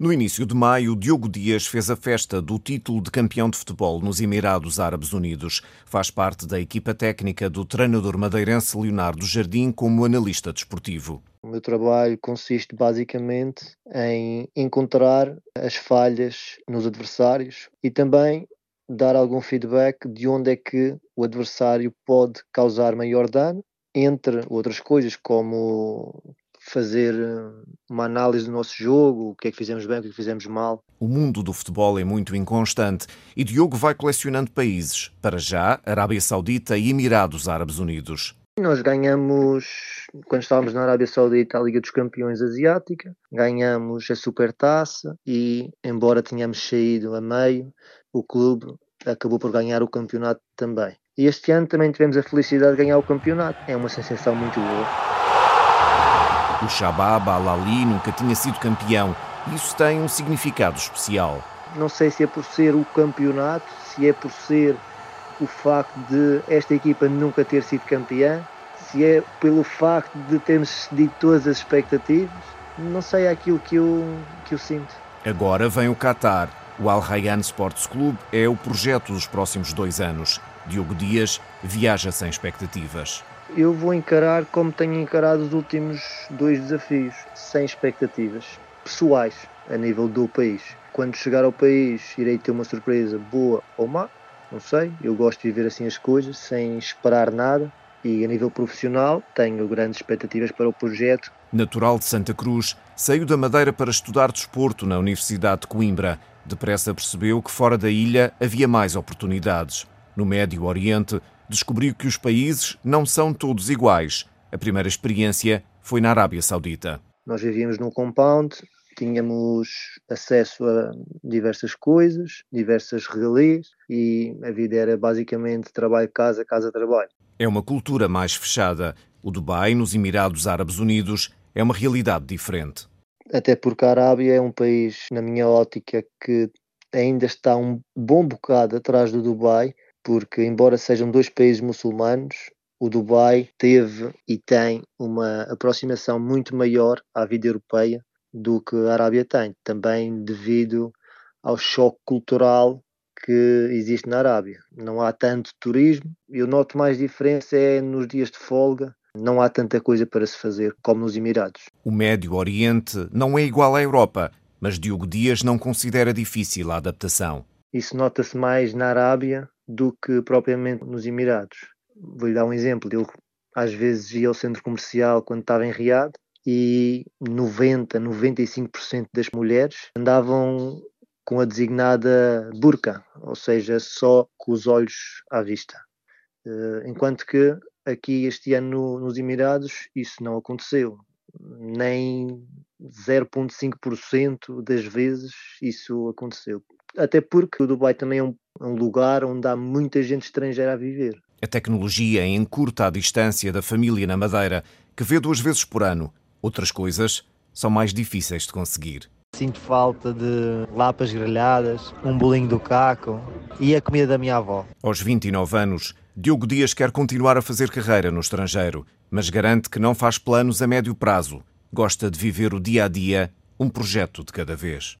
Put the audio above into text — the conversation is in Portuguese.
No início de maio, Diogo Dias fez a festa do título de campeão de futebol nos Emirados Árabes Unidos. Faz parte da equipa técnica do treinador madeirense Leonardo Jardim como analista desportivo. O meu trabalho consiste basicamente em encontrar as falhas nos adversários e também dar algum feedback de onde é que o adversário pode causar maior dano, entre outras coisas, como fazer eh, uma análise do nosso jogo, o que é que fizemos bem, o que é que fizemos mal. O mundo do futebol é muito inconstante e Diogo vai colecionando países. Para já, Arábia Saudita e Emirados Árabes Unidos. Nós ganhamos, quando estávamos na Arábia Saudita, a Liga dos Campeões Asiática, ganhamos a Supertaça e, embora tenhamos saído a meio, o clube acabou por ganhar o campeonato também. E este ano também tivemos a felicidade de ganhar o campeonato. É uma sensação muito boa. O Shabab Al-Ali nunca tinha sido campeão. Isso tem um significado especial. Não sei se é por ser o campeonato, se é por ser o facto de esta equipa nunca ter sido campeã, se é pelo facto de termos cedido todas as expectativas. Não sei é aquilo que eu, que eu sinto. Agora vem o Qatar. O Al Rayyan Sports Clube é o projeto dos próximos dois anos. Diogo Dias viaja sem expectativas eu vou encarar como tenho encarado os últimos dois desafios, sem expectativas pessoais a nível do país. Quando chegar ao país, irei ter uma surpresa boa ou má, não sei. Eu gosto de viver assim as coisas, sem esperar nada. E a nível profissional, tenho grandes expectativas para o projeto. Natural de Santa Cruz, saiu da Madeira para estudar desporto na Universidade de Coimbra. Depressa percebeu que fora da ilha havia mais oportunidades. No Médio Oriente, descobriu que os países não são todos iguais. A primeira experiência foi na Arábia Saudita. Nós vivíamos num compound, tínhamos acesso a diversas coisas, diversas regalias e a vida era basicamente trabalho-casa, casa-trabalho. É uma cultura mais fechada. O Dubai, nos Emirados Árabes Unidos, é uma realidade diferente. Até porque a Arábia é um país, na minha ótica, que ainda está um bom bocado atrás do Dubai porque, embora sejam dois países muçulmanos, o Dubai teve e tem uma aproximação muito maior à vida europeia do que a Arábia tem, também devido ao choque cultural que existe na Arábia. Não há tanto turismo, eu noto mais diferença é nos dias de folga, não há tanta coisa para se fazer como nos Emirados. O Médio Oriente não é igual à Europa, mas Diogo Dias não considera difícil a adaptação. Isso nota-se mais na Arábia do que propriamente nos Emirados. Vou-lhe dar um exemplo. Eu às vezes ia ao centro comercial quando estava em Riad e 90, 95% das mulheres andavam com a designada burca, ou seja, só com os olhos à vista. Eh, enquanto que aqui este ano nos Emirados isso não aconteceu. Nem 0,5% das vezes isso aconteceu. Até porque o Dubai também é um é um lugar onde há muita gente estrangeira a viver. A tecnologia encurta a distância da família na Madeira, que vê duas vezes por ano. Outras coisas são mais difíceis de conseguir. Sinto falta de lapas grelhadas, um bolinho do caco e a comida da minha avó. Aos 29 anos, Diogo Dias quer continuar a fazer carreira no estrangeiro, mas garante que não faz planos a médio prazo. Gosta de viver o dia a dia, um projeto de cada vez.